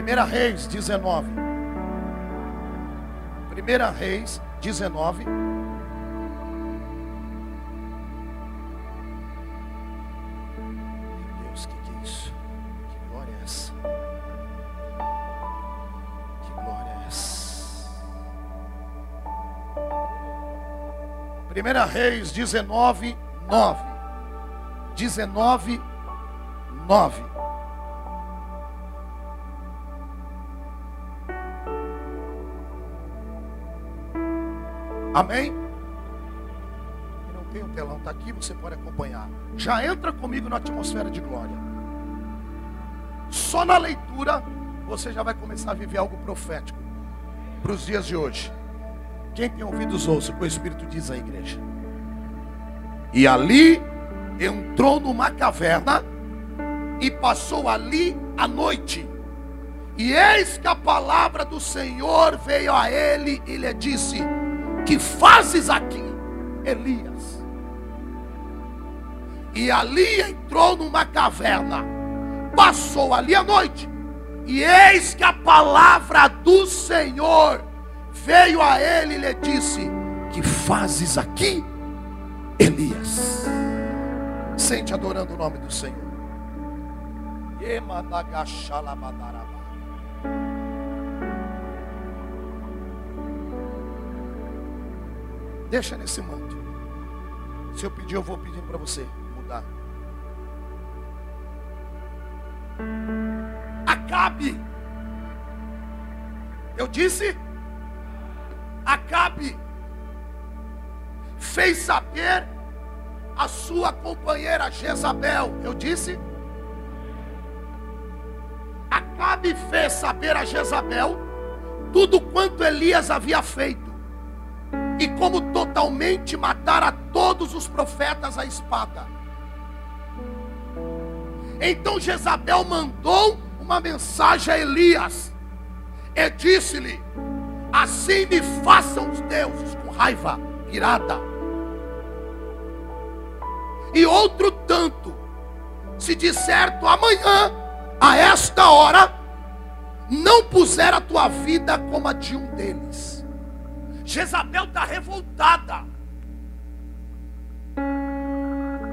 Primeira Reis 19. Primeira Reis 19. Meu Deus, o que, que é isso? Que glória é essa? Que glória é essa? Primeira Reis 19, 9. 19, 9. Amém? Não tem o telão, está aqui, você pode acompanhar. Já entra comigo na atmosfera de glória. Só na leitura você já vai começar a viver algo profético para os dias de hoje. Quem tem ouvidos ouça o que o Espírito diz à igreja. E ali entrou numa caverna e passou ali a noite. E eis que a palavra do Senhor veio a ele e lhe disse: Que fazes aqui, Elias? E ali entrou numa caverna, passou ali a noite. E eis que a palavra do Senhor veio a ele e lhe disse: Que fazes aqui, Elias? Sente adorando o nome do Senhor. Deixa nesse manto. Se eu pedir, eu vou pedindo para você mudar. Acabe. Eu disse, Acabe fez saber a sua companheira Jezabel. Eu disse, Acabe fez saber a Jezabel tudo quanto Elias havia feito e como totalmente matar a todos os profetas à espada. Então Jezabel mandou uma mensagem a Elias e disse-lhe: Assim me façam os deuses com raiva, irada. E outro tanto, se de certo amanhã, a esta hora, não puser a tua vida como a de um deles. Jezabel está revoltada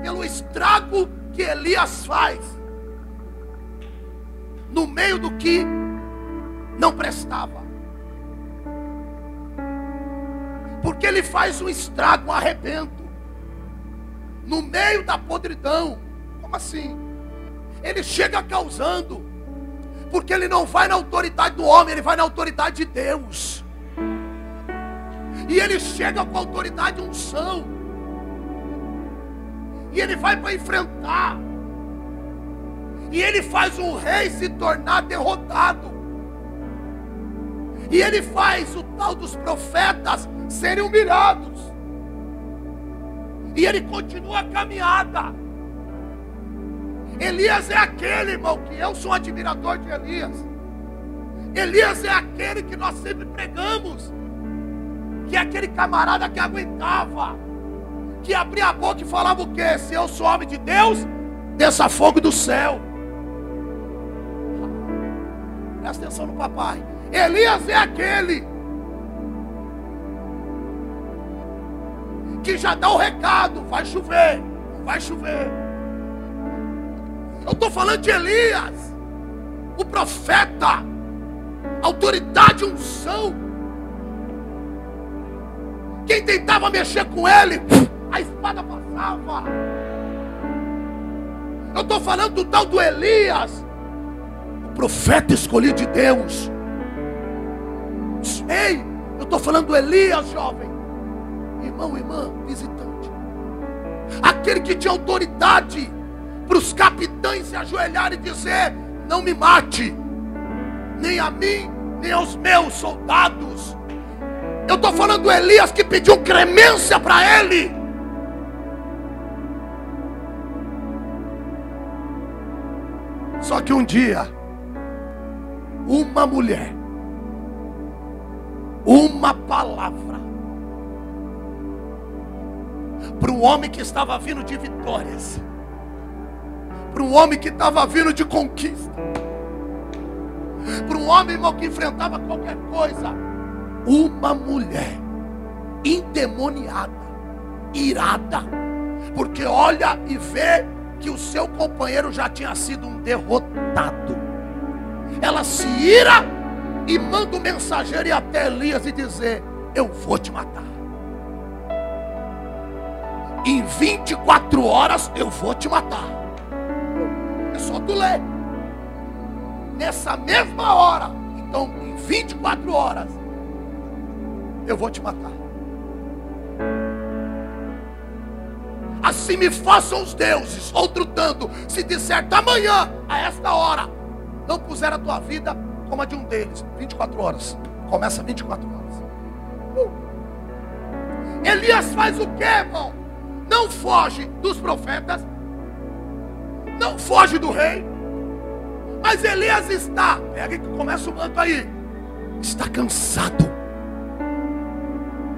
pelo estrago que Elias faz no meio do que não prestava. Porque ele faz um estrago, um arrebento no meio da podridão. Como assim? Ele chega causando, porque ele não vai na autoridade do homem, ele vai na autoridade de Deus. E ele chega com autoridade e unção. E ele vai para enfrentar. E ele faz um rei se tornar derrotado. E ele faz o tal dos profetas serem humilhados. E ele continua a caminhada. Elias é aquele, irmão, que eu sou admirador de Elias. Elias é aquele que nós sempre pregamos que é aquele camarada que aguentava, que abria a boca e falava o quê? Se eu sou homem de Deus, desça fogo do céu. Presta atenção no papai. Elias é aquele que já dá o recado: vai chover, vai chover. Eu estou falando de Elias, o profeta, autoridade, unção quem tentava mexer com ele, a espada passava. Eu estou falando do tal do Elias, o profeta escolhido de Deus. Ei, eu estou falando do Elias, jovem, irmão, irmã, visitante, aquele que tinha autoridade para os capitães se ajoelharem e dizer: Não me mate, nem a mim, nem aos meus soldados. Eu estou falando do Elias que pediu cremência para ele. Só que um dia, uma mulher, uma palavra, para um homem que estava vindo de vitórias, para um homem que estava vindo de conquista, Para um homem, irmão, que enfrentava qualquer coisa. Uma mulher endemoniada, irada, porque olha e vê que o seu companheiro já tinha sido um derrotado. Ela se ira e manda o mensageiro ir até Elias e dizer: Eu vou te matar. Em 24 horas eu vou te matar. É só tu ler. Nessa mesma hora, então em 24 horas, eu vou te matar. Assim me façam os deuses, outro tanto, se disser amanhã, a esta hora, não puser a tua vida como a de um deles. 24 horas. Começa 24 horas. Uh. Elias faz o que, irmão? Não foge dos profetas. Não foge do rei. Mas Elias está. Pega que começa o manto aí. Está cansado.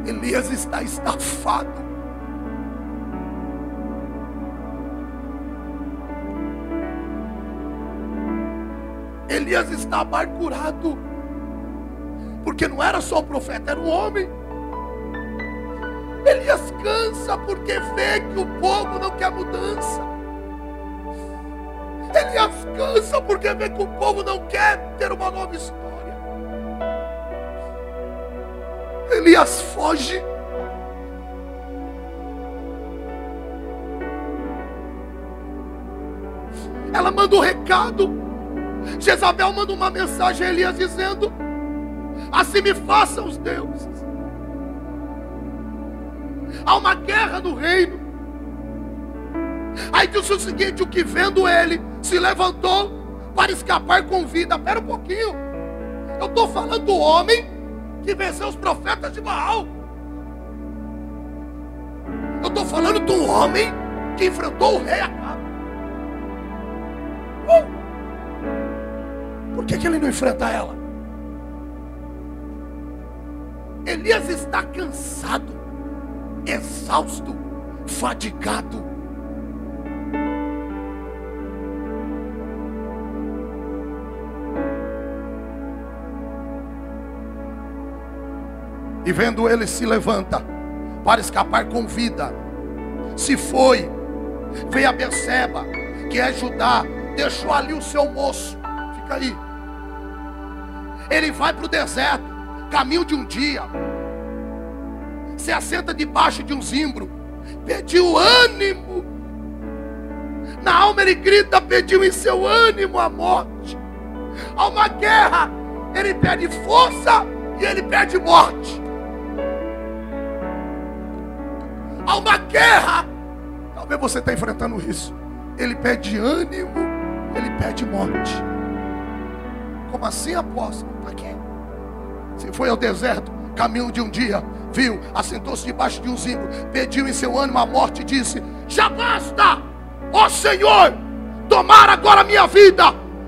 Elias está estafado. Elias está amargurado. Porque não era só o profeta, era um homem. Elias cansa porque vê que o povo não quer mudança. Elias cansa porque vê que o povo não quer ter uma nova história. Elias foge. Ela manda um recado. Jezabel manda uma mensagem a Elias dizendo: Assim me façam os deuses. Há uma guerra no reino. Aí disse o seguinte: o que vendo ele se levantou para escapar com vida. Espera um pouquinho. Eu estou falando do homem que venceu os profetas de Baal. Eu estou falando do homem que enfrentou o rei Acabe. Uh! Por que, que ele não enfrenta ela? Elias está cansado, exausto, fadigado. E vendo ele se levanta para escapar com vida. Se foi, veio a Beceba, que é Judá, deixou ali o seu moço. Fica aí ele vai para o deserto, caminho de um dia, se assenta debaixo de um zimbro, pediu ânimo. Na alma ele grita, pediu em seu ânimo a morte. Há uma guerra, ele pede força e ele pede morte. Há uma guerra, talvez você está enfrentando isso. Ele pede ânimo, ele pede morte. Como assim, apóstolo? Para quê? Se foi ao deserto, caminho de um dia, viu, assentou-se debaixo de um zimbro, pediu em seu ânimo a morte e disse: Já basta, ó Senhor, tomar agora minha vida,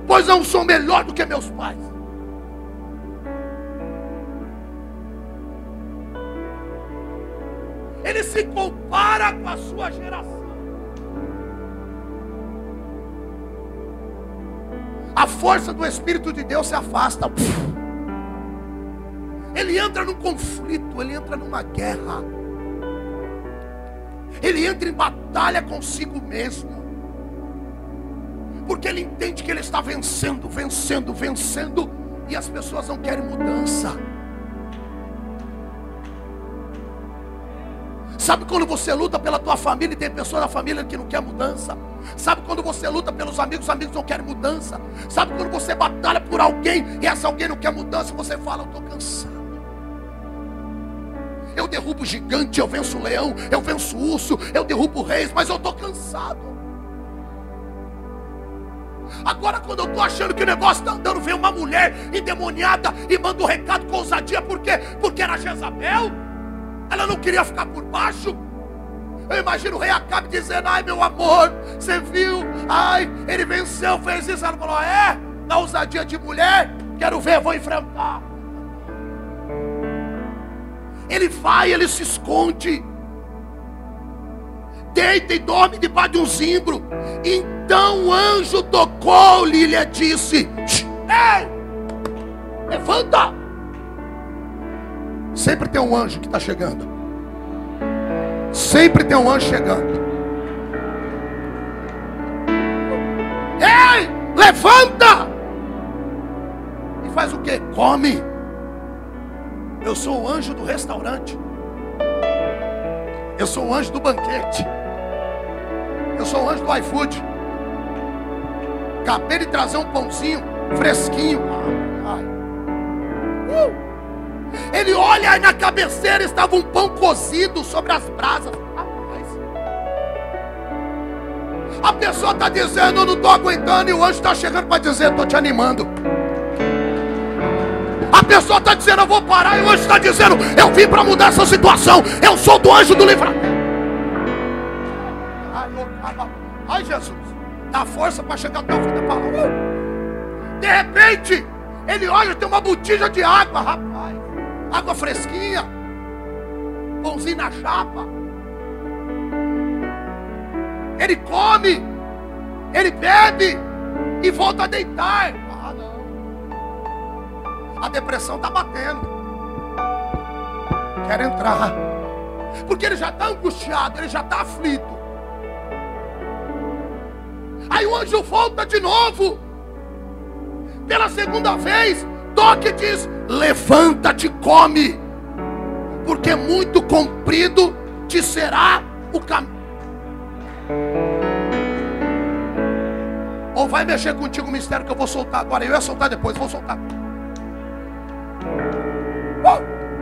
pois não sou melhor do que meus pais. Ele se compara com a sua geração. a força do Espírito de Deus se afasta. Ele entra num conflito, ele entra numa guerra. Ele entra em batalha consigo mesmo. Porque ele entende que ele está vencendo, vencendo, vencendo. E as pessoas não querem mudança. Sabe quando você luta pela tua família e tem pessoas da família que não quer mudança? Sabe quando você luta pelos amigos, os amigos não querem mudança? Sabe quando você batalha por alguém e essa alguém não quer mudança? Você fala, eu estou cansado. Eu derrubo gigante, eu venço leão, eu venço urso, eu derrubo reis, mas eu estou cansado. Agora, quando eu estou achando que o negócio está andando, vem uma mulher endemoniada e manda um recado com ousadia, por quê? Porque era Jezabel. Ela não queria ficar por baixo. Eu imagino o rei Acabe dizendo: Ai, meu amor, você viu? Ai, ele venceu, fez isso. Ela falou: É, na ousadia de mulher, quero ver, vou enfrentar. Ele vai, ele se esconde. Deita e dorme debaixo de um zimbro. Então o anjo tocou-lhe e lhe disse: Ei, levanta. Sempre tem um anjo que está chegando. Sempre tem um anjo chegando. Ei, levanta! E faz o que? Come. Eu sou o anjo do restaurante. Eu sou o anjo do banquete. Eu sou o anjo do iFood. Acabei de trazer um pãozinho fresquinho. Uh! Ele olha e na cabeceira estava um pão cozido sobre as brasas. A pessoa está dizendo, eu não estou aguentando, e o anjo está chegando para dizer, estou te animando. A pessoa está dizendo, eu vou parar, e o anjo está dizendo, eu vim para mudar essa situação. Eu sou do anjo do livramento. Ai, Jesus, dá força para chegar até o fim da palavra. De repente, ele olha, tem uma botija de água, rapaz. Água fresquinha. Pãozinho na chapa. Ele come. Ele bebe. E volta a deitar. Ah, não. A depressão está batendo. Quer entrar. Porque ele já está angustiado, ele já está aflito. Aí o anjo volta de novo. Pela segunda vez, toque e diz: Levanta-te, come, porque muito comprido te será o caminho. Ou vai mexer contigo o mistério que eu vou soltar agora. Eu ia soltar depois, vou soltar.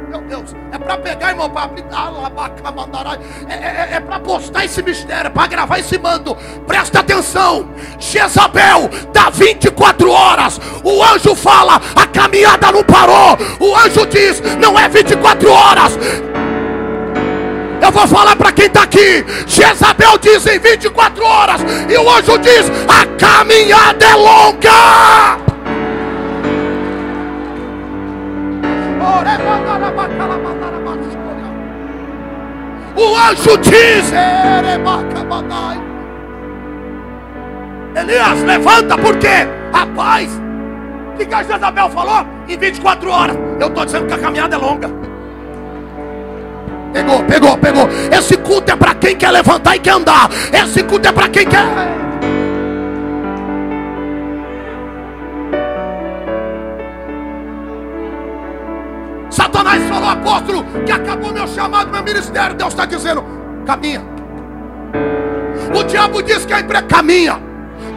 Meu Deus, é para pegar, irmão, para aplicar é, é, é para postar esse mistério, é para gravar esse mando. Presta atenção. Jezabel dá 24 horas. O anjo fala, a caminhada não parou. O anjo diz, não é 24 horas. Eu vou falar para quem está aqui. Jezabel diz em 24 horas. E o anjo diz: a caminhada é longa. O anjo diz: Elias, levanta, por quê? Rapaz, o que, a Jezabel falou? Em 24 horas. Eu estou dizendo que a caminhada é longa. Pegou, pegou, pegou. Esse culto é para quem quer levantar e quer andar. Esse culto é para quem quer. Que acabou meu chamado, meu ministério. Deus está dizendo: caminha. O diabo diz que é empre... caminha.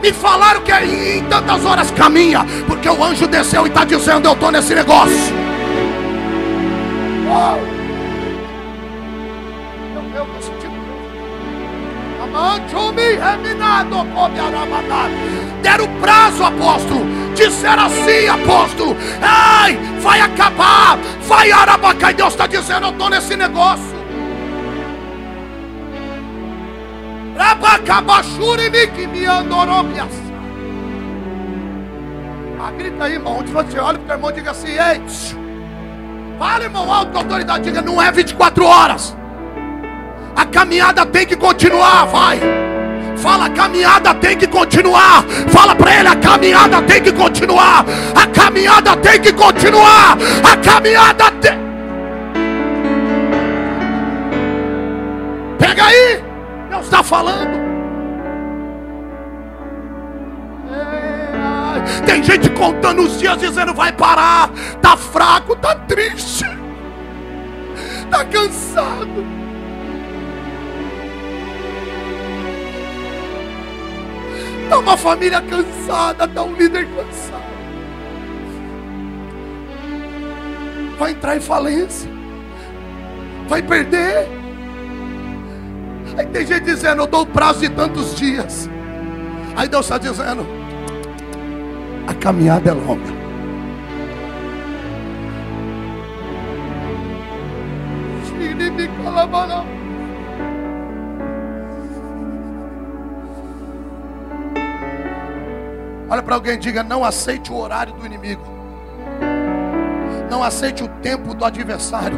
Me falaram que é em tantas horas caminha, porque o anjo desceu e está dizendo: Eu estou nesse negócio. Oh. Deram prazo, apóstolo disser assim, apóstolo, ai, vai acabar, vai Arabacai. Deus está dizendo, eu estou nesse negócio. Ah, grita aí, irmão. Onde você olha para o irmão, diga assim: Ei, fala, irmão, alto autoridade. Diga: Não é 24 horas. A caminhada tem que continuar. Vai. Fala, a caminhada tem que continuar. Fala para ele, a caminhada tem que continuar. A caminhada tem que continuar. A caminhada tem. Pega aí. Deus está falando. Tem gente contando os dias dizendo vai parar. Tá fraco, tá triste. Tá cansado. Está uma família cansada, está um líder cansado. Vai entrar em falência. Vai perder. Aí tem gente dizendo, eu dou o prazo de tantos dias. Aí Deus está dizendo, a caminhada é longa. Shiribi calabara. Olha para alguém e diga: não aceite o horário do inimigo. Não aceite o tempo do adversário.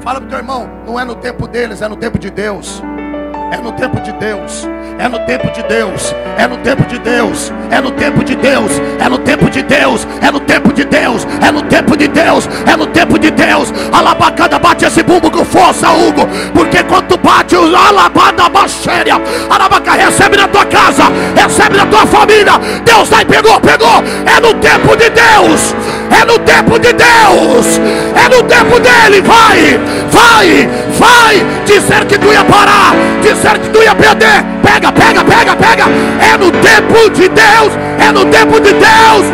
Fala para o teu irmão: não é no tempo deles, é no tempo de Deus. É no tempo de Deus. É no tempo de Deus. É no tempo de Deus. É no tempo de Deus. É no tempo de Deus. É no tempo de Deus. É no tempo de Deus. É no tempo de Deus. Alabacada bate esse bumbo com força, Hugo. Porque quando bate o alabada baixéria, alabaca recebe na tua casa, recebe na tua família. Deus vai pegou, pegou. É no tempo de Deus. É no tempo de Deus. É no tempo dele. Vai, vai, vai. Dizer que tu ia parar. Dizer que tu ia perder. Pega, pega, pega, pega. É no tempo de Deus. É no tempo de Deus.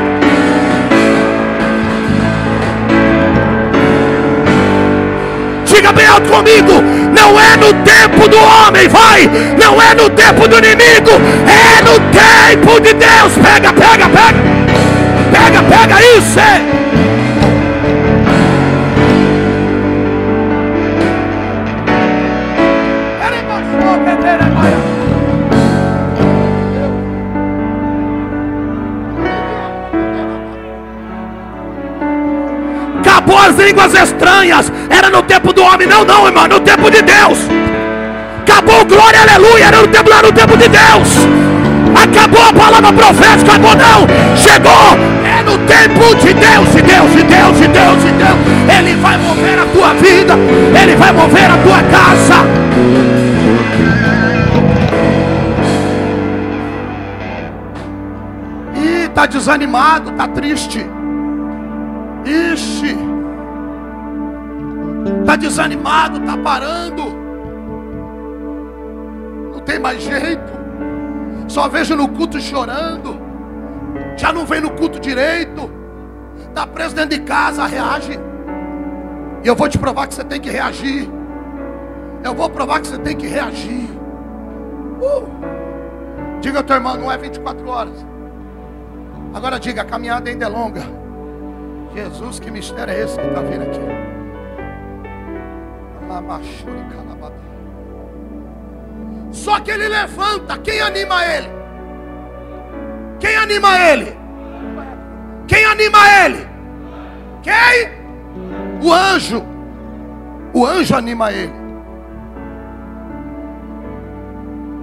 Diga bem alto comigo. Não é no tempo do homem, vai. Não é no tempo do inimigo. É no tempo de Deus. Pega, pega, pega. Pega, pega isso. É. Acabou as línguas estranhas. Era no tempo do homem, não, não, irmão, no tempo de Deus. Acabou, glória, aleluia. Era no tempo, era no tempo de Deus. Acabou a palavra profética, acabou não. Chegou. É no tempo de Deus, de Deus, de Deus, de Deus, de Deus. Ele vai mover a tua vida. Ele vai mover a tua casa. E tá desanimado, tá triste. Ixi. Tá desanimado, tá parando. Não tem mais jeito. Só vejo no culto chorando. Já não vem no culto direito. Está preso dentro de casa, reage. E eu vou te provar que você tem que reagir. Eu vou provar que você tem que reagir. Uh. Diga ao teu irmão, não é 24 horas. Agora diga, a caminhada ainda é longa. Jesus, que mistério é esse que está vindo aqui? Só que ele levanta. Quem anima ele? Quem anima ele? Quem anima ele? Quem? O anjo. O anjo anima ele.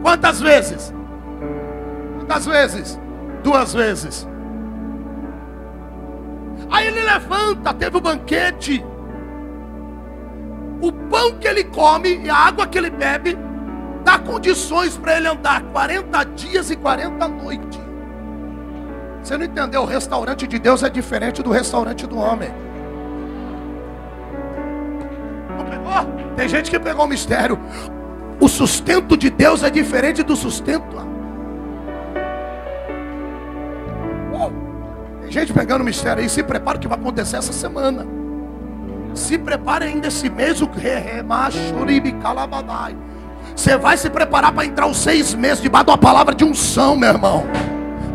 Quantas vezes? Quantas vezes? Duas vezes. Aí ele levanta, teve o banquete. O pão que ele come e a água que ele bebe dá condições para ele andar 40 dias e 40 noites. Você não entendeu? O restaurante de Deus é diferente do restaurante do homem. Não pegou? Tem gente que pegou o mistério. O sustento de Deus é diferente do sustento. Uh, tem gente pegando o mistério aí. Se prepara que vai acontecer essa semana. Se prepare ainda esse mês. O Você vai se preparar para entrar os seis meses debaixo de uma palavra de unção, meu irmão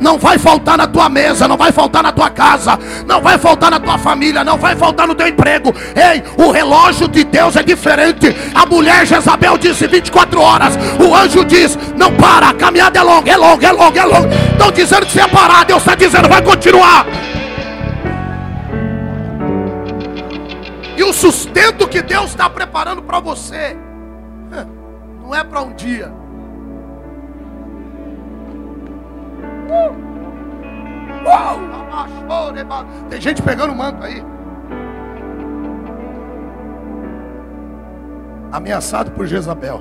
não vai faltar na tua mesa, não vai faltar na tua casa, não vai faltar na tua família, não vai faltar no teu emprego. Ei, o relógio de Deus é diferente. A mulher Jezabel disse 24 horas, o anjo diz: Não para, a caminhada é longa, é longa, é longa, é longa. Estão dizendo que você ia parar, Deus está dizendo: Vai continuar. E o sustento que Deus está preparando para você, não é para um dia, tem gente pegando manto aí. Ameaçado por Jezabel.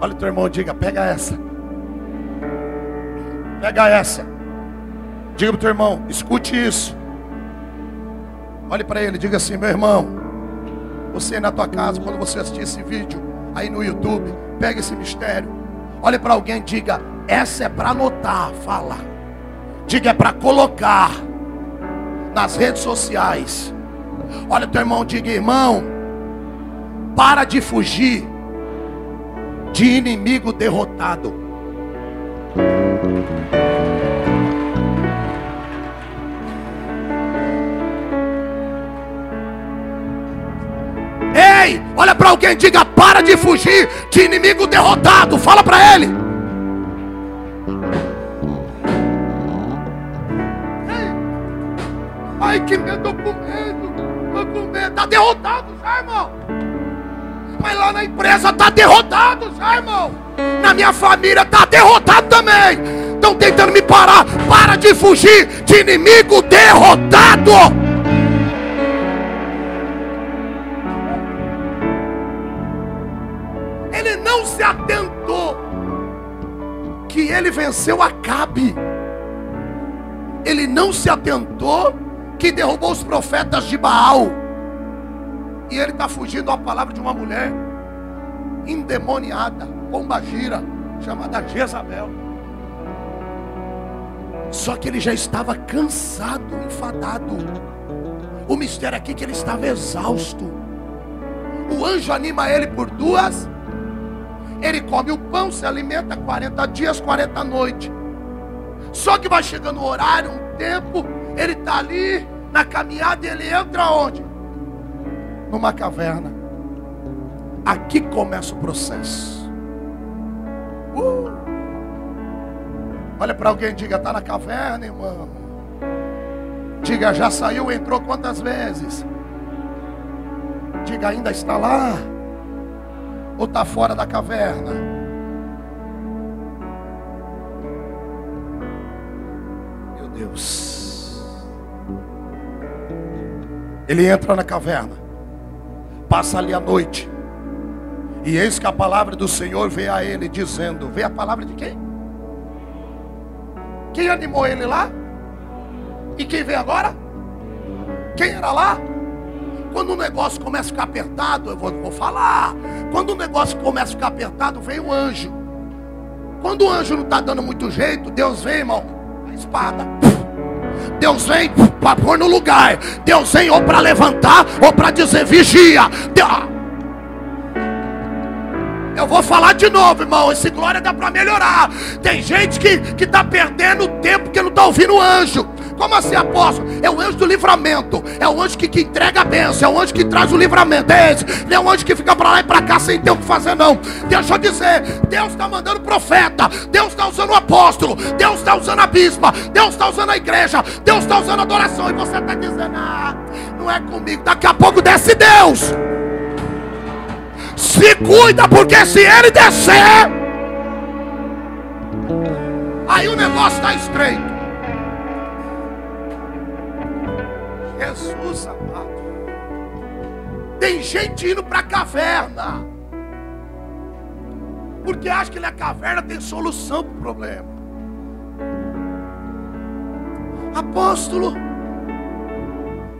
Olha o teu irmão, diga: pega essa. Pega essa. Diga para o teu irmão: escute isso. Olhe para ele, diga assim: meu irmão, você na tua casa, quando você assistir esse vídeo aí no YouTube, pega esse mistério. Olhe para alguém, diga: essa é para anotar, fala. Diga é para colocar nas redes sociais. Olha teu irmão, diga irmão, para de fugir de inimigo derrotado. Para alguém, diga para de fugir de inimigo derrotado. Fala para ele. Ai, que medo, tô com medo. Com medo. Está derrotado já, irmão. Mas lá na empresa está derrotado já, irmão. Na minha família está derrotado também. Estão tentando me parar. Para de fugir de inimigo derrotado. Ele venceu Acabe. Ele não se atentou que derrubou os profetas de Baal. E ele está fugindo à palavra de uma mulher endemoniada, gira, chamada Jezabel. Só que ele já estava cansado, enfadado. O mistério aqui é que ele estava exausto. O anjo anima ele por duas. Ele come o pão, se alimenta 40 dias, 40 noites. Só que vai chegando o horário, um tempo, ele está ali na caminhada e ele entra onde? Numa caverna. Aqui começa o processo. Uh! Olha para alguém e diga: está na caverna, irmão. Diga: já saiu, entrou quantas vezes? Diga: ainda está lá? Ou está fora da caverna? Meu Deus. Ele entra na caverna, passa ali a noite, e eis que a palavra do Senhor veio a ele dizendo: Vê a palavra de quem? Quem animou ele lá? E quem vem agora? Quem era lá? Quando o negócio começa a ficar apertado, eu vou, vou falar. Quando o negócio começa a ficar apertado, vem o anjo. Quando o anjo não está dando muito jeito, Deus vem, irmão, a espada. Deus vem para pôr no lugar. Deus vem ou para levantar ou para dizer vigia. Eu vou falar de novo, irmão. Esse glória dá para melhorar. Tem gente que está perdendo tempo que não está ouvindo o anjo. Como assim, apóstolo? É o anjo do livramento. É o anjo que, que entrega a bênção. É o anjo que traz o livramento. É esse. Não é o anjo que fica para lá e para cá sem ter o que fazer, não. Deixa eu dizer: Deus está mandando profeta. Deus está usando o apóstolo. Deus está usando a bispa. Deus está usando a igreja. Deus está usando a adoração. E você está dizendo: Ah, não é comigo. Daqui a pouco desce Deus. Se cuida, porque se ele descer, aí o negócio está estreito. Jesus amado. Tem gente indo para a caverna. Porque acha que na caverna tem solução para o problema. Apóstolo,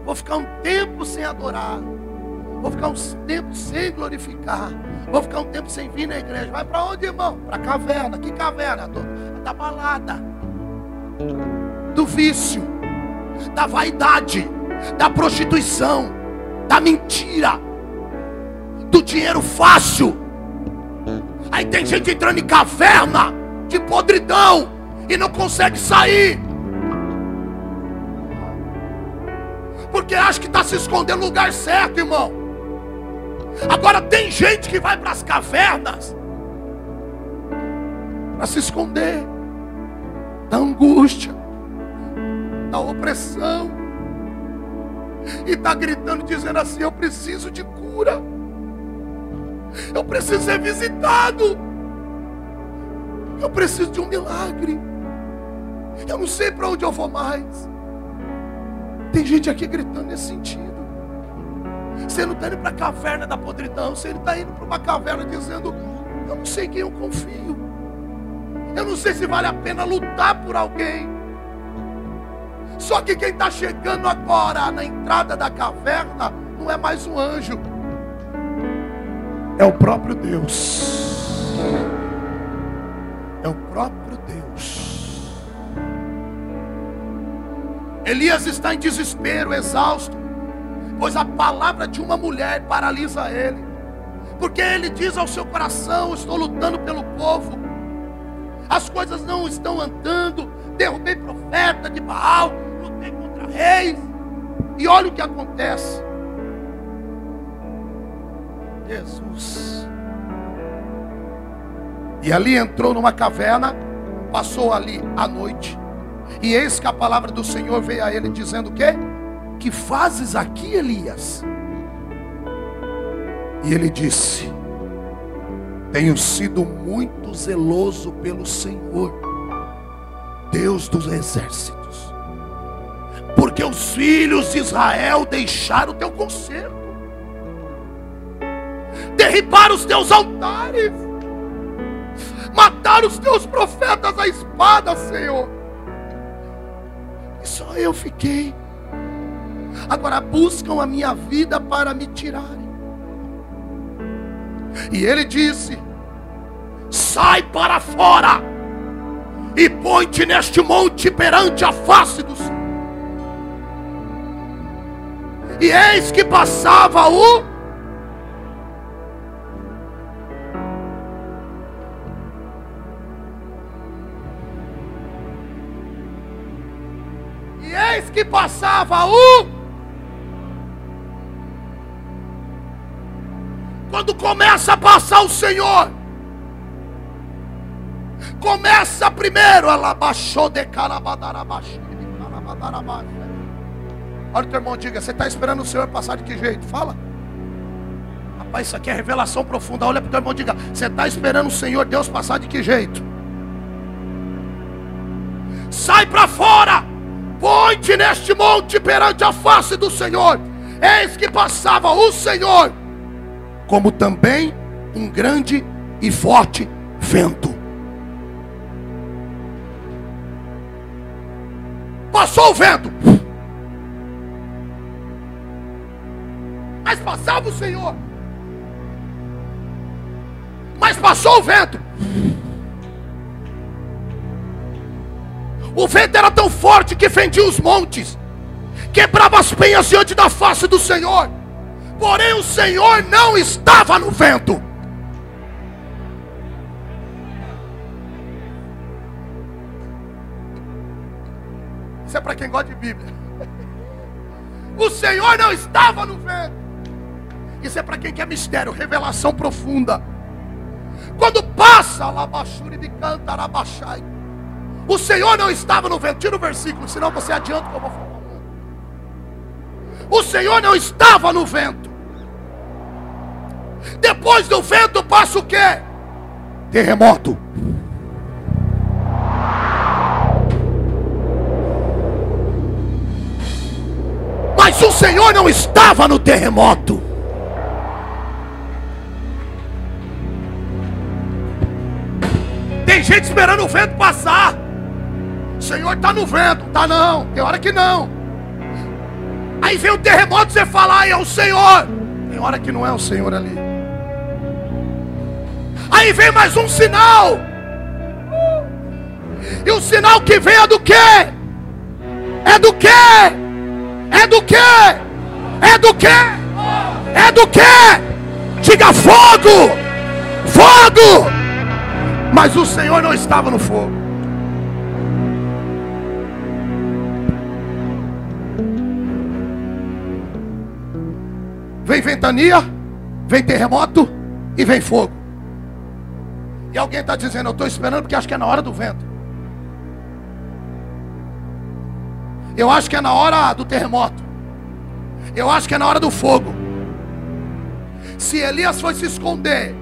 vou ficar um tempo sem adorar. Vou ficar um tempo sem glorificar. Vou ficar um tempo sem vir na igreja. Vai para onde, irmão? Para a caverna. Que caverna? Da balada. Do vício. Da vaidade. Da prostituição. Da mentira. Do dinheiro fácil. Aí tem gente entrando em caverna de podridão e não consegue sair. Porque acha que está se escondendo no lugar certo, irmão. Agora tem gente que vai para as cavernas para se esconder da angústia, da opressão, e está gritando, dizendo assim: Eu preciso de cura, eu preciso ser visitado, eu preciso de um milagre, eu não sei para onde eu vou mais. Tem gente aqui gritando nesse sentido. Você não está indo para a caverna da podridão. Você está indo para uma caverna dizendo: Eu não sei quem eu confio. Eu não sei se vale a pena lutar por alguém. Só que quem está chegando agora na entrada da caverna não é mais um anjo, é o próprio Deus. É o próprio Deus. Elias está em desespero, exausto pois a palavra de uma mulher paralisa ele. Porque ele diz ao seu coração: Estou lutando pelo povo, as coisas não estão andando. Derrubei profeta de Baal, reis, e olha o que acontece. Jesus. E ali entrou numa caverna, passou ali a noite, e eis que a palavra do Senhor veio a ele dizendo o quê? que fazes aqui, Elias? E ele disse: Tenho sido muito zeloso pelo Senhor, Deus dos exércitos, porque os filhos de Israel deixaram o teu conselho, derribaram os teus altares, mataram os teus profetas à espada, Senhor. E só eu fiquei. Agora buscam a minha vida para me tirarem. E ele disse: Sai para fora e põe-te neste monte perante a face do Senhor. E eis que passava o eis que passava o. Quando começa a passar o Senhor, começa primeiro, ela baixou de carabadarabaixo. Olha o teu irmão, diga: Você está esperando o Senhor passar de que jeito? Fala. Rapaz, isso aqui é revelação profunda. Olha para o teu irmão, diga: Você está esperando o Senhor Deus passar de que jeito? Sai para fora. Põe-te neste monte perante a face do Senhor. Eis que passava o Senhor, como também um grande e forte vento. Passou o vento. Mas passava o Senhor. Mas passou o vento. O vento era tão forte que fendia os montes, quebrava as penhas diante da face do Senhor. Porém, o Senhor não estava no vento. Isso é para quem gosta de Bíblia. O Senhor não estava no vento. Isso é para quem quer mistério, revelação profunda. Quando passa, Labachuri de Cantarabachai. O Senhor não estava no vento. Tira o versículo, senão você adianta que eu vou falar. O Senhor não estava no vento. Depois do vento passa o que? Terremoto. Mas o Senhor não estava no terremoto. Gente esperando o vento passar. Senhor está no vento. Tá não. Tem hora que não. Aí vem o terremoto, você fala, ah, é o Senhor. Tem hora que não é o Senhor ali. Aí vem mais um sinal. E o sinal que vem é do quê? É do quê? É do quê? É do quê? É do quê? Diga fogo! Fogo! Mas o Senhor não estava no fogo. Vem ventania, vem terremoto e vem fogo. E alguém está dizendo, eu estou esperando porque acho que é na hora do vento. Eu acho que é na hora do terremoto. Eu acho que é na hora do fogo. Se Elias foi se esconder,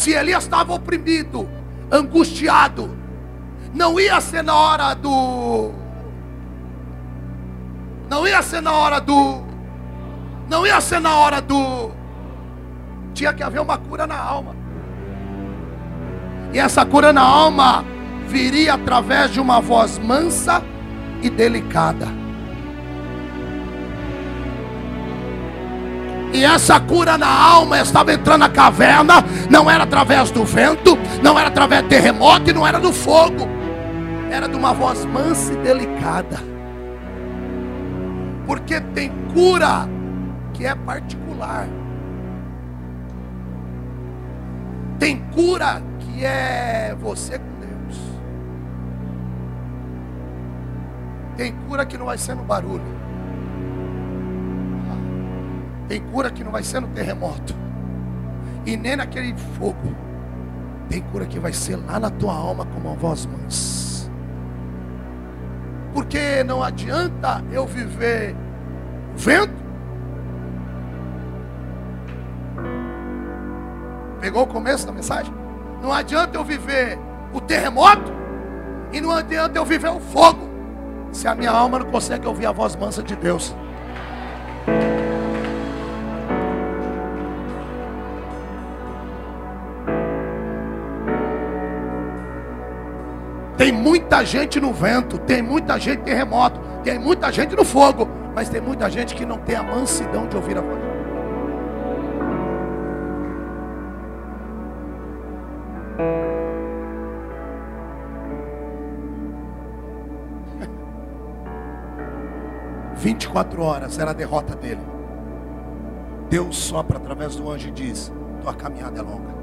se Elias estava oprimido, angustiado, não ia ser na hora do. Não ia ser na hora do não ia ser na hora do. Tinha que haver uma cura na alma. E essa cura na alma viria através de uma voz mansa e delicada. E essa cura na alma estava entrando na caverna, não era através do vento, não era através do terremoto e não era do fogo. Era de uma voz mansa e delicada. Porque tem cura que é particular. Tem cura que é você com Deus. Tem cura que não vai ser no barulho. Tem cura que não vai ser no terremoto. E nem naquele fogo. Tem cura que vai ser lá na tua alma com uma voz mansa. Porque não adianta eu viver vento Pegou o começo da mensagem? Não adianta eu viver o terremoto e não adianta eu viver o fogo se a minha alma não consegue ouvir a voz mansa de Deus. Muita gente no vento, tem muita gente terremoto, tem muita gente no fogo, mas tem muita gente que não tem a mansidão de ouvir a voz. Vinte e quatro horas era a derrota dele. Deus sopra através do anjo e diz: Tua caminhada é longa.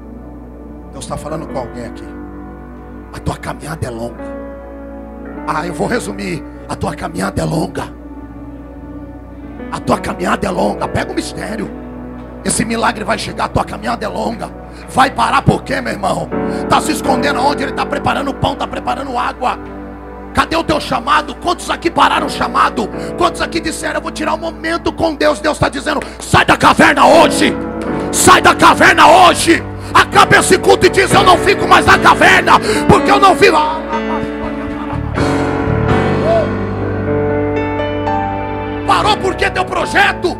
Deus está falando com alguém aqui. A tua caminhada é longa. Ah, eu vou resumir. A tua caminhada é longa. A tua caminhada é longa. Pega o mistério. Esse milagre vai chegar, a tua caminhada é longa. Vai parar por quê, meu irmão? Está se escondendo onde? Ele está preparando pão, está preparando água. Cadê o teu chamado? Quantos aqui pararam o chamado? Quantos aqui disseram, eu vou tirar um momento com Deus? Deus está dizendo, sai da caverna hoje. Sai da caverna hoje acaba esse culto e diz: Eu não fico mais na caverna, porque eu não vivo. Parou porque teu projeto.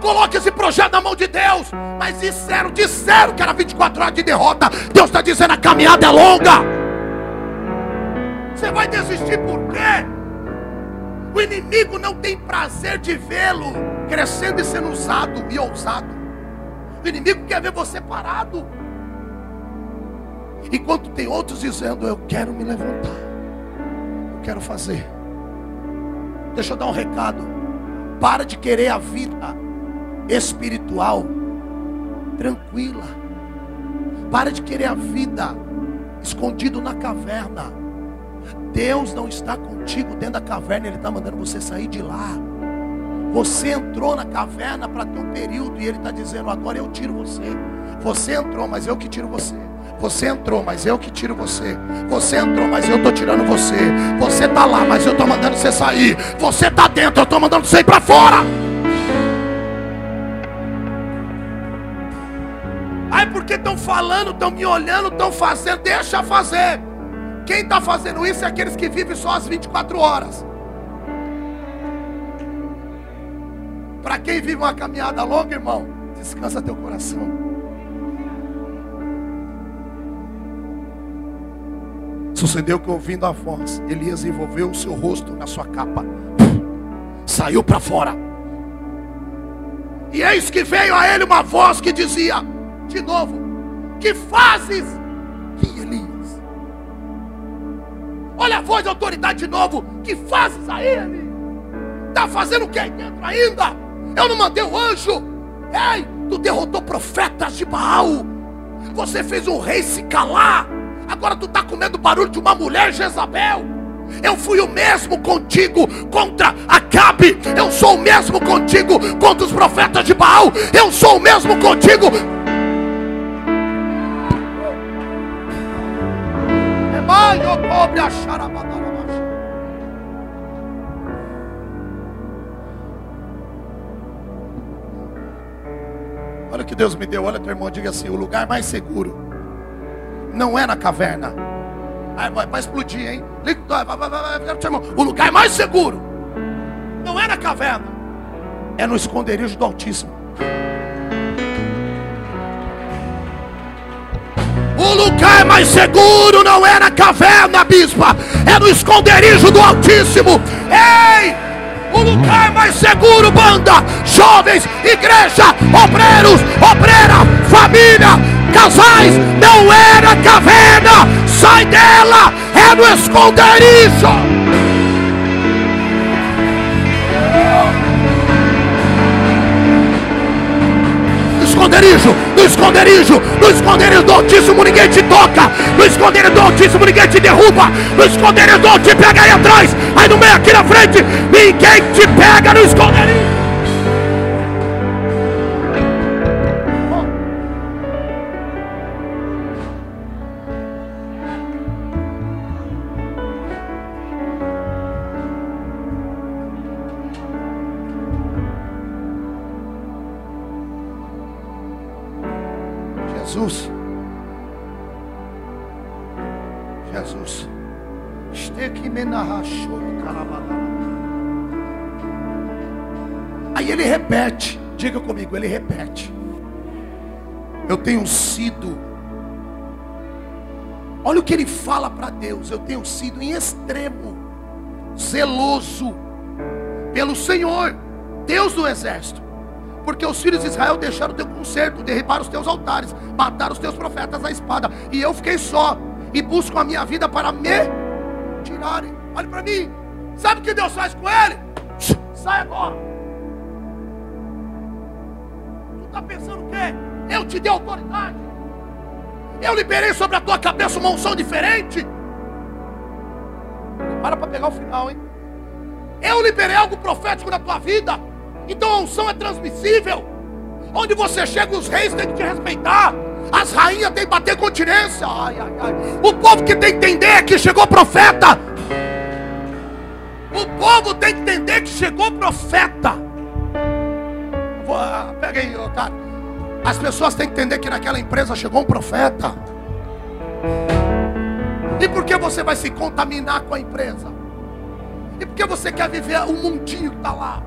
Coloque esse projeto na mão de Deus. Mas disseram, disseram que era 24 horas de derrota. Deus está dizendo: a caminhada é longa. Você vai desistir por quê? O inimigo não tem prazer de vê-lo crescendo e sendo usado e ousado. O inimigo quer ver você parado. Enquanto tem outros dizendo: Eu quero me levantar. Eu quero fazer. Deixa eu dar um recado. Para de querer a vida espiritual tranquila. Para de querer a vida escondido na caverna. Deus não está contigo dentro da caverna, Ele está mandando você sair de lá. Você entrou na caverna para ter um período e ele está dizendo: agora eu tiro você. Você entrou, mas eu que tiro você. Você entrou, mas eu que tiro você. Você entrou, mas eu estou tirando você. Você está lá, mas eu estou mandando você sair. Você está dentro, eu estou mandando você ir para fora. Ai, porque estão falando, estão me olhando, estão fazendo. Deixa fazer. Quem está fazendo isso é aqueles que vivem só as 24 horas. Para quem vive uma caminhada longa, irmão, descansa teu coração. Sucedeu que ouvindo a voz, Elias envolveu o seu rosto na sua capa, saiu para fora. E eis que veio a ele uma voz que dizia, de novo: Que fazes, que Elias? Olha a voz de autoridade de novo: Que fazes a ele? Está fazendo o que aí dentro ainda? Eu não mandei o anjo. Ei, tu derrotou profetas de Baal. Você fez um rei se calar. Agora tu está comendo barulho de uma mulher Jezabel. Eu fui o mesmo contigo contra Acabe. Eu sou o mesmo contigo contra os profetas de Baal. Eu sou o mesmo contigo. É mais, cobre a Olha o que Deus me deu. Olha, teu irmão, diga assim: o lugar mais seguro não é na caverna. Aí vai, vai explodir, hein? Vai, vai, vai, vai, irmão. O lugar mais seguro não é na caverna, é no esconderijo do Altíssimo. O lugar mais seguro não é na caverna, bispa, é no esconderijo do Altíssimo. Ei! O lugar mais seguro, banda, jovens, igreja, obreiros, obreira, família, casais, não era caverna, sai dela, é no esconderijo. Esconderijo, no esconderijo, no esconderijo do Altíssimo ninguém te toca, no esconderijo do Altíssimo ninguém te derruba, no esconderijo do Altíssimo pega aí atrás, aí no meio aqui na frente, ninguém te pega no esconderijo. Jesus. Aí ele repete, diga comigo, ele repete. Eu tenho sido. Olha o que ele fala para Deus. Eu tenho sido em extremo zeloso pelo Senhor, Deus do exército. Porque os filhos de Israel deixaram o teu conserto, derribaram os teus altares, mataram os teus profetas à espada. E eu fiquei só. E busco a minha vida para me tirarem. Olha para mim. Sabe o que Deus faz com ele? Sai agora. Tu está pensando o quê? Eu te dei autoridade. Eu liberei sobre a tua cabeça uma unção diferente. Para para pegar o final, hein? Eu liberei algo profético na tua vida. Então a unção é transmissível. Onde você chega, os reis têm que te respeitar. As rainhas têm que bater continência. Ai, ai, ai. O povo que tem que entender que chegou profeta. O povo tem que entender que chegou profeta. Vou, ah, pega aí, cara. As pessoas têm que entender que naquela empresa chegou um profeta. E por que você vai se contaminar com a empresa? E por que você quer viver o mundinho que está lá?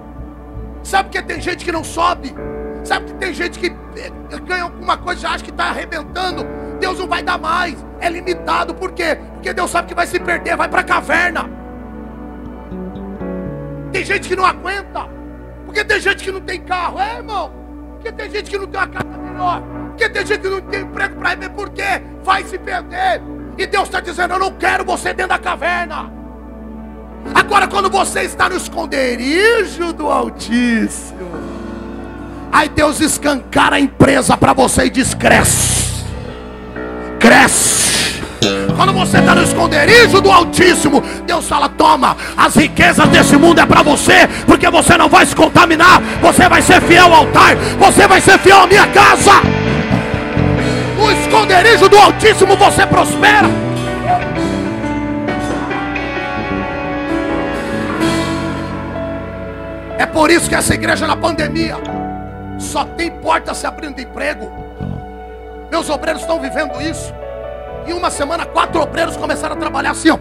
Sabe que tem gente que não sobe? Sabe que tem gente que eh, ganha alguma coisa e acha que está arrebentando? Deus não vai dar mais. É limitado. Por quê? Porque Deus sabe que vai se perder, vai para a caverna. Tem gente que não aguenta. Porque tem gente que não tem carro. É, irmão. Porque tem gente que não tem uma casa melhor. Porque tem gente que não tem emprego para ir. Por quê? Vai se perder. E Deus está dizendo: Eu não quero você dentro da caverna. Agora, quando você está no esconderijo do Altíssimo, aí Deus escancara a empresa para você e diz: cresce, cresce. Quando você está no esconderijo do Altíssimo, Deus fala: toma, as riquezas desse mundo é para você, porque você não vai se contaminar, você vai ser fiel ao altar, você vai ser fiel à minha casa. No esconderijo do Altíssimo você prospera. É por isso que essa igreja na pandemia só tem porta se abrindo de emprego. Meus obreiros estão vivendo isso. Em uma semana, quatro obreiros começaram a trabalhar assim, ó.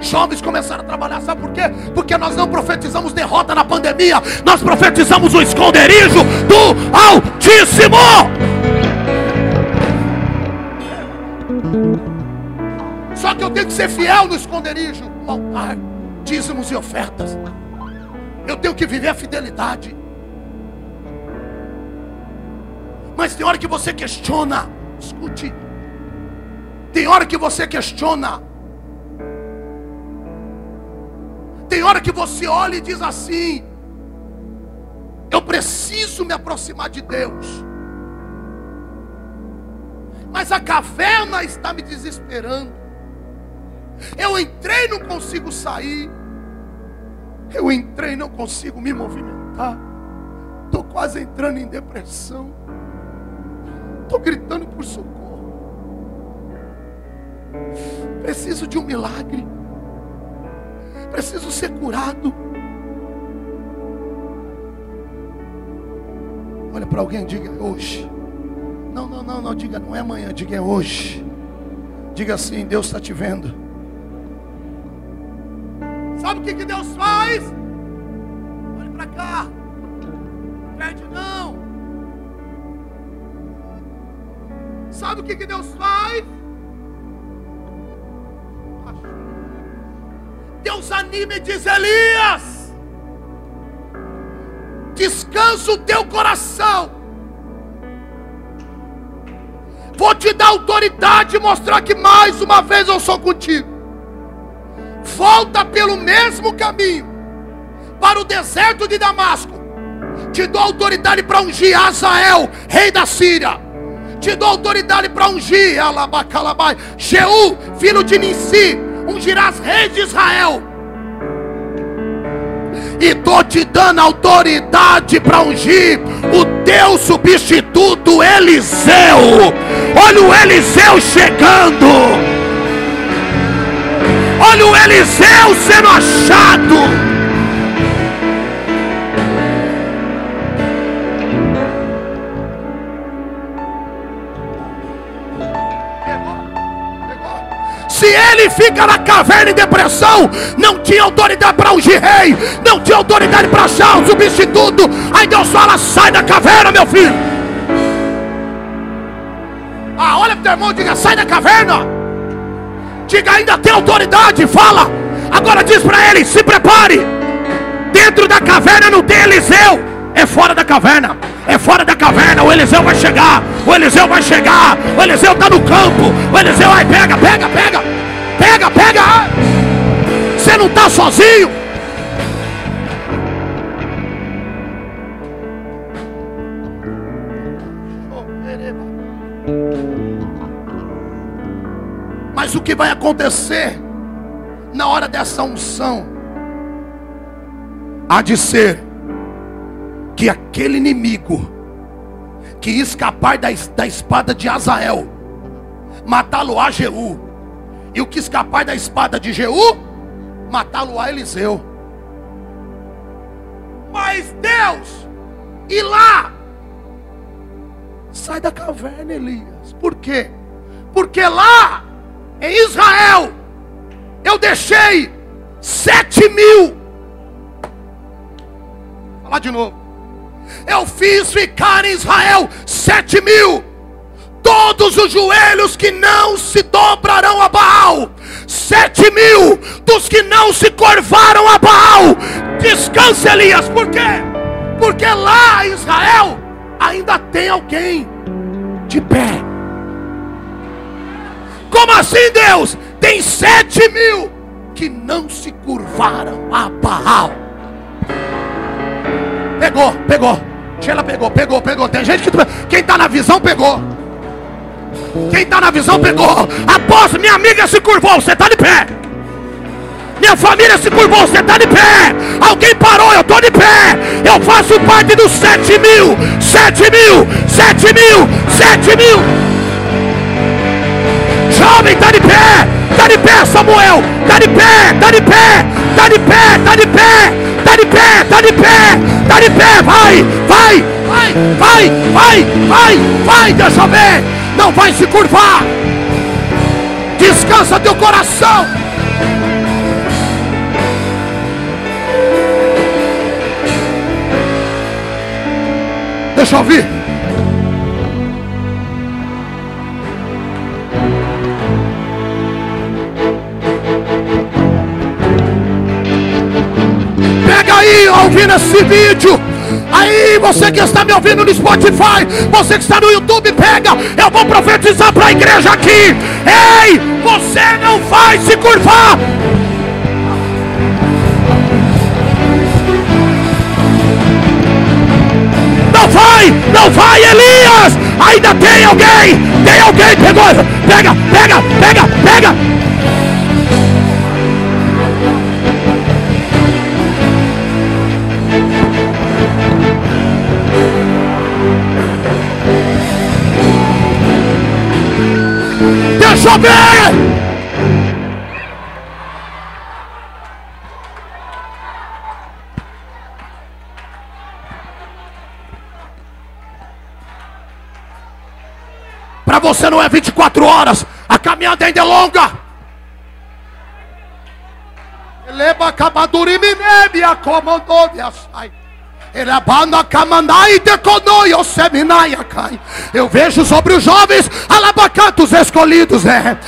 Jovens começaram a trabalhar, sabe por quê? Porque nós não profetizamos derrota na pandemia, nós profetizamos o esconderijo do Altíssimo. Só que eu tenho que ser fiel no esconderijo, no altar, dízimos e ofertas. Eu tenho que viver a fidelidade. Mas tem hora que você questiona. Escute. Tem hora que você questiona. Tem hora que você olha e diz assim: Eu preciso me aproximar de Deus. Mas a caverna está me desesperando. Eu entrei, não consigo sair. Eu entrei, não consigo me movimentar. Estou quase entrando em depressão. Estou gritando por socorro. Preciso de um milagre. Preciso ser curado. Olha para alguém, diga hoje. Não, não, não, não, diga não é amanhã, diga é hoje. Diga assim, Deus está te vendo. Sabe o que, que Deus faz? Olhe para cá. O que, que Deus faz? Deus anima e diz: Elias, descansa o teu coração. Vou te dar autoridade e mostrar que mais uma vez eu sou contigo volta pelo mesmo caminho para o deserto de Damasco. Te dou autoridade para ungir Azael, rei da Síria. Te dou autoridade para ungir Alabacalabai, Jeú, filho de Nissi. Ungirás rei de Israel. E estou te dando autoridade para ungir o teu substituto Eliseu. Olha o Eliseu chegando. Olha o Eliseu sendo achado. Se ele fica na caverna em depressão, não tinha autoridade para ungir rei, não tinha autoridade para achar um substituto. Aí Deus fala: sai da caverna, meu filho. Ah, olha para o teu irmão, diga: sai da caverna. Diga: ainda tem autoridade, fala. Agora diz para ele: se prepare. Dentro da caverna não tem Eliseu, é fora da caverna é fora da caverna. O Eliseu vai chegar. O Eliseu vai chegar. O Eliseu está no campo. O Eliseu vai, pega, pega, pega. Pega, pega. Você não está sozinho. Mas o que vai acontecer na hora dessa unção há de ser que aquele inimigo que escapar da, da espada de Azael, matá-lo a Jeú, e o que escapar da espada de Jeú, matá-lo a Eliseu. Mas Deus, e lá, sai da caverna, Elias. Por quê? Porque lá, em Israel, eu deixei sete mil. Falar de novo eu fiz ficar em Israel sete mil. Todos os joelhos que não se dobrarão a Baal, sete mil dos que não se curvaram a Baal. Descanse, Elias, por quê? Porque lá em Israel ainda tem alguém de pé. Como assim, Deus? Tem sete mil que não se curvaram a Baal. Pegou, pegou. Sheila pegou, pegou, pegou. Tem gente que. Quem está na visão pegou. Quem está na visão pegou. Após minha amiga se curvou, você está de pé. Minha família se curvou, você está de pé. Alguém parou, eu estou de pé. Eu faço parte dos sete mil, sete mil, sete mil, sete mil. Jovem, está de pé. Está de pé, Samuel. Está de pé, está de pé, está de pé, está de pé. Está de pé, está de pé, está de pé, vai, vai, vai, vai, vai, vai, vai, deixa ver, não vai se curvar. Descansa teu coração. Deixa eu ouvir. Ouvindo esse vídeo. Aí você que está me ouvindo no Spotify, você que está no YouTube, pega. Eu vou profetizar para a igreja aqui. Ei, você não vai se curvar. Não vai, não vai, Elias. Ainda tem alguém, tem alguém, pegou. Pega, pega, pega, pega. Chover. Para você não é 24 horas, a caminhada ainda é longa. Acabadurimi me acomodou, me sai. Eu vejo sobre os jovens alabacantos escolhidos. É.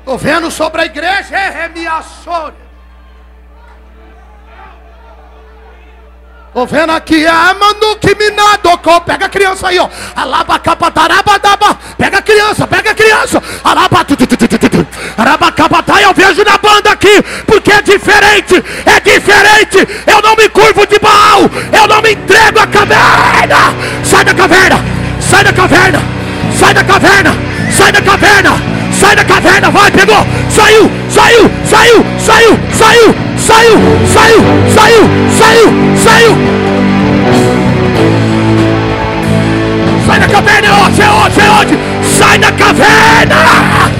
Estou vendo sobre a igreja. É minha Tô vendo aqui, ah, mano, que minadocô. Pega a criança aí, ó. Alabacapatarabadaba. Pega a criança, pega a criança. Arabacapatai, eu vejo na banda aqui, porque é diferente, é diferente. Eu não me curvo de Baal, eu não me entrego à caverna. Sai da caverna, sai da caverna, sai da caverna, sai da caverna, sai da caverna, vai, pegou, saiu, saiu, saiu, saiu, saiu, saiu, saiu, saiu, saiu, saiu. Sai da caverna, é onde, é onde, é? Sai da caverna!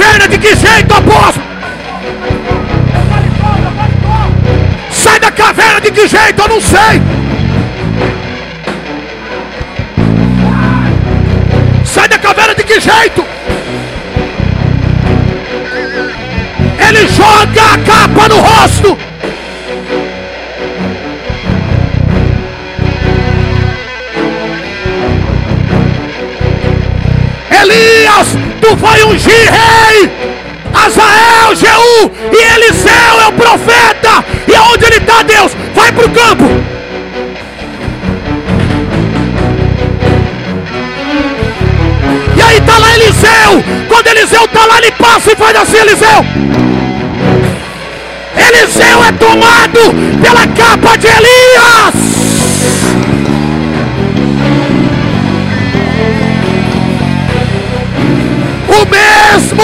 Caverna de que jeito, apóstolo? Sai da caverna de que jeito? Eu não sei. Sai da caverna de que jeito? Ele joga a capa no rosto. Tu vai ungir rei. Azael, Jeú e Eliseu é o profeta. E aonde ele está, Deus? Vai para o campo. E aí está lá Eliseu. Quando Eliseu está lá, ele passa e faz assim, Eliseu. Eliseu é tomado pela capa de Elias. O mesmo,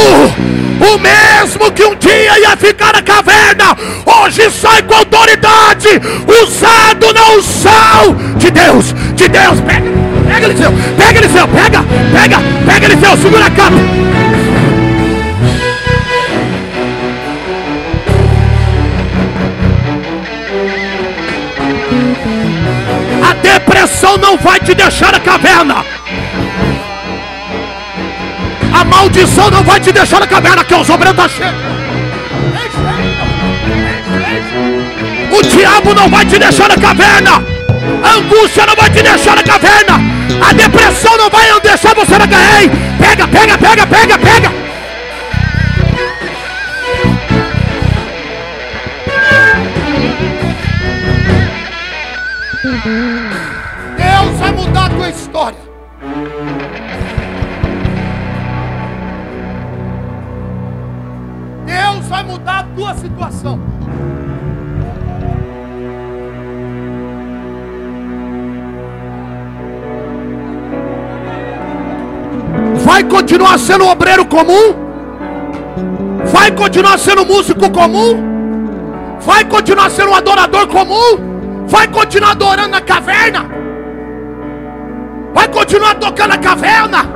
o mesmo que um dia ia ficar na caverna, hoje sai com autoridade, usado na unção de Deus, de Deus. Pega, pega Eliseu, pega Eliseu, pega, pega, pega Eliseu, segura a capa. A depressão não vai te deixar na caverna. A maldição não vai te deixar na caverna, que os obreiros estão cheios. O diabo não vai te deixar na caverna. A angústia não vai te deixar na caverna. A depressão não vai deixar você na caverna. Pega, pega, pega, pega, pega. Tua situação. Vai continuar sendo obreiro comum? Vai continuar sendo músico comum? Vai continuar sendo um adorador comum? Vai continuar adorando na caverna? Vai continuar tocando na caverna?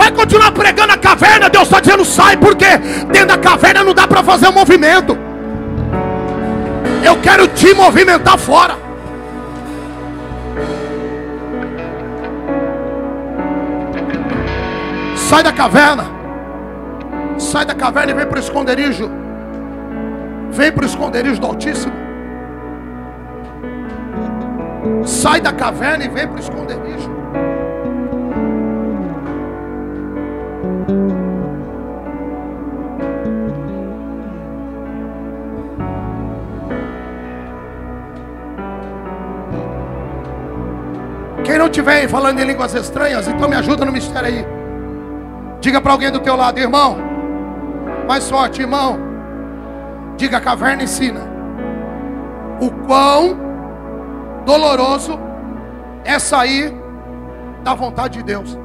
Vai continuar pregando na caverna. Deus está dizendo sai, porque dentro da caverna não dá para fazer um movimento. Eu quero te movimentar fora. Sai da caverna. Sai da caverna e vem para o esconderijo. Vem para o esconderijo do Altíssimo. Sai da caverna e vem para o esconderijo. Estiver falando em línguas estranhas, então me ajuda no mistério aí. Diga para alguém do teu lado, irmão. Mais forte, irmão. Diga, a caverna ensina. O quão doloroso é sair da vontade de Deus.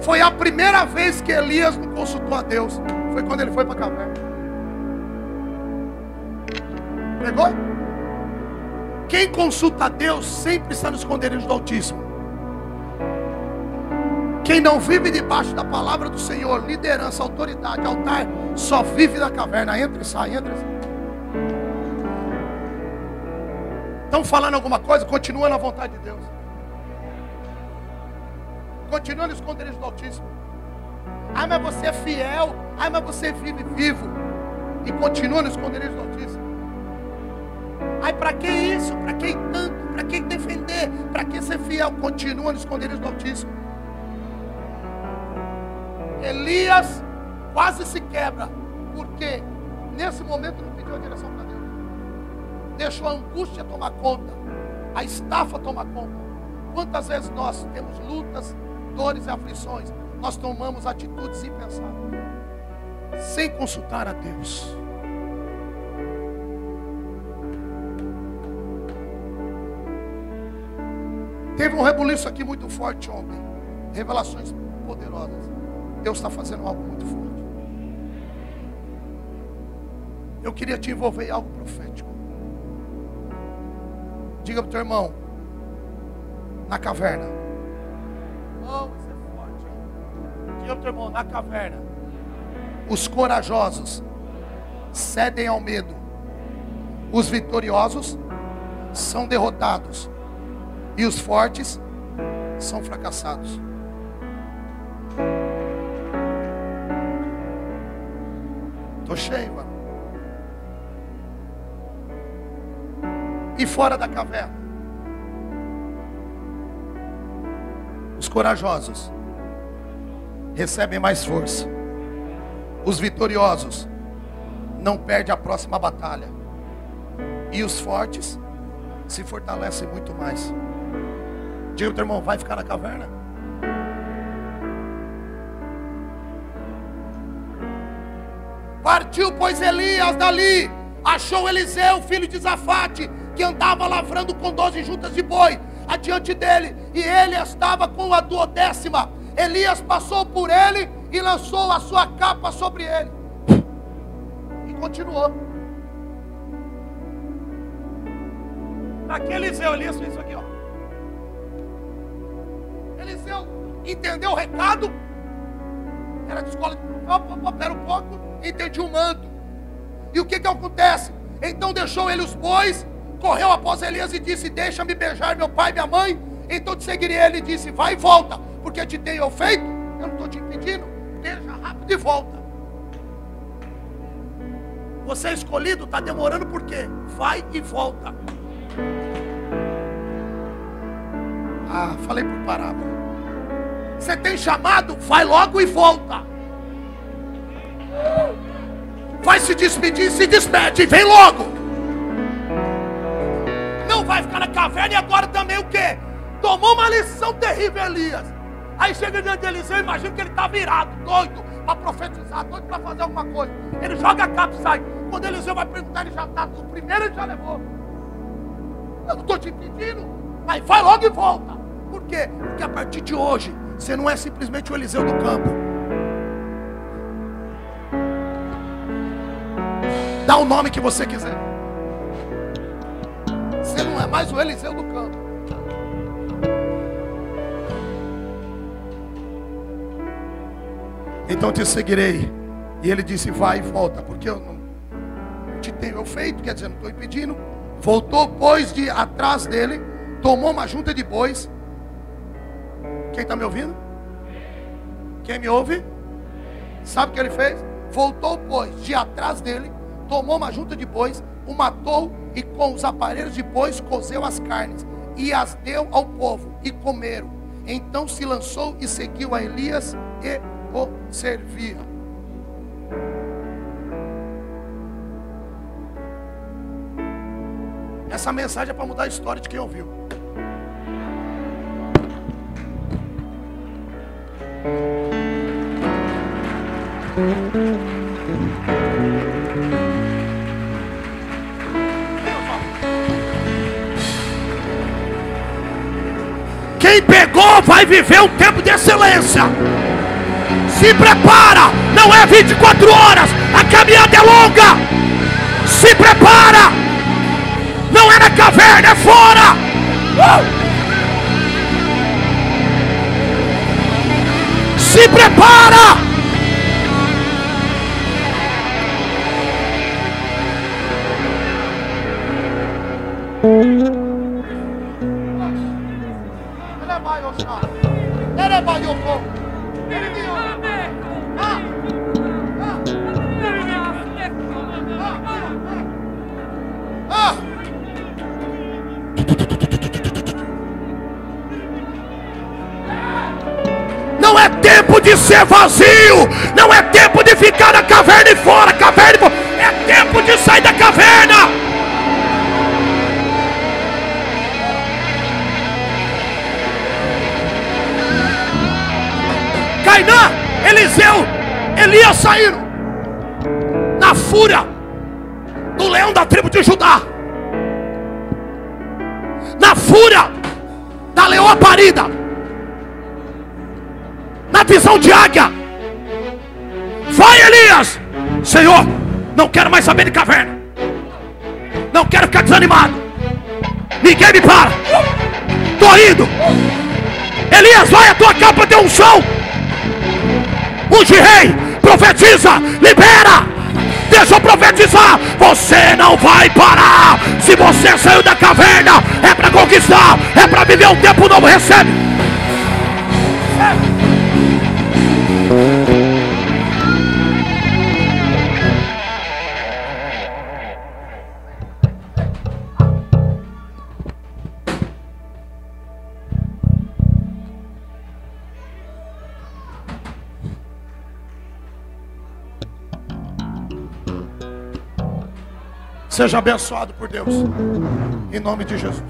Foi a primeira vez que Elias não consultou a Deus. Foi quando ele foi para a caverna. Pegou? Quem consulta a Deus sempre está no esconderijo do Altíssimo. Quem não vive debaixo da palavra do Senhor, liderança, autoridade, altar, só vive na caverna. Entra e sai, entra e sai. Estão falando alguma coisa? Continua na vontade de Deus. Continua no esconderijo do Altíssimo. Ah, mas você é fiel. Ah, mas você vive vivo. E continua no esconderijo do Altíssimo. Ai, para que isso? Para que tanto? Para que defender? Para que ser fiel? Continua no esconderijo do Altíssimo. Elias quase se quebra. Porque nesse momento não pediu a direção para Deus. Deixou a angústia tomar conta. A estafa tomar conta. Quantas vezes nós temos lutas, dores e aflições, nós tomamos atitudes sem pensar, sem consultar a Deus. Teve um rebuliço aqui muito forte ontem. Revelações poderosas. Deus está fazendo algo muito forte. Eu queria te envolver em algo profético. Diga para o teu irmão, na caverna, Diga teu irmão, na caverna. Os corajosos cedem ao medo. Os vitoriosos são derrotados. E os fortes são fracassados. Estou cheio, mano. E fora da caverna? Os corajosos recebem mais força. Os vitoriosos não perdem a próxima batalha. E os fortes se fortalecem muito mais. Diga teu irmão, vai ficar na caverna? Partiu, pois Elias dali, achou Eliseu, filho de Zafate, que andava lavrando com doze juntas de boi, adiante dele, e ele estava com a duodécima. Elias passou por ele e lançou a sua capa sobre ele. E continuou. Naquele Eliseu, Elias fez isso aqui, ó. Eliseu entendeu o recado. Era de escola de era um pouco, entendi o manto. E o que que acontece? Então deixou ele os bois, correu após Elias e disse: Deixa-me beijar meu pai e minha mãe. Então te seguirei. Ele disse: Vai e volta, porque te tenho feito. Eu não estou te impedindo. Beija rápido e volta. Você é escolhido, está demorando por quê? Vai e volta. Ah, falei por parábola. Você tem chamado, vai logo e volta. Vai se despedir, se despede, vem logo. Não vai ficar na caverna e agora também o quê? Tomou uma lição terrível, Elias. Aí chega diante de Eliseu, imagina que ele está virado, doido, para profetizar, doido para fazer alguma coisa. Ele joga a capa e sai. Quando Eliseu vai perguntar, ele já está. O primeiro ele já levou. Eu não estou te pedindo, mas vai logo e volta. Por quê? Porque a partir de hoje, você não é simplesmente o Eliseu do campo. Dá o nome que você quiser. Você não é mais o Eliseu do campo. Então te seguirei. E ele disse: Vai e volta, porque eu não te tenho feito, quer dizer, não estou impedindo. Voltou, pois, de atrás dele, tomou uma junta de bois. Quem está me ouvindo? Quem me ouve? Sabe o que ele fez? Voltou, pois, de atrás dele, tomou uma junta de bois, o matou e com os aparelhos de bois cozeu as carnes e as deu ao povo e comeram. Então se lançou e seguiu a Elias e o servia. Essa mensagem é para mudar a história de quem ouviu. Quem pegou vai viver um tempo de excelência. Se prepara, não é 24 horas, a caminhada é longa. Se prepara, não é na caverna, é fora. Uh! Se prepara. De ser vazio, não é tempo de ficar na caverna e fora, caverna e fora, é tempo de sair da caverna. Cainã, Eliseu, Elias saíram na fúria do leão da tribo de Judá, na fúria da leoa parida na visão de águia. Vai, Elias. Senhor, não quero mais saber de caverna. Não quero ficar desanimado. Ninguém me para. Estou indo. Elias, vai, a tua capa tem um som. Unge rei, profetiza, libera. Deixa eu profetizar. Você não vai parar. Se você saiu da caverna, é para conquistar, é para viver um tempo novo. Recebe. Seja abençoado por Deus. Em nome de Jesus.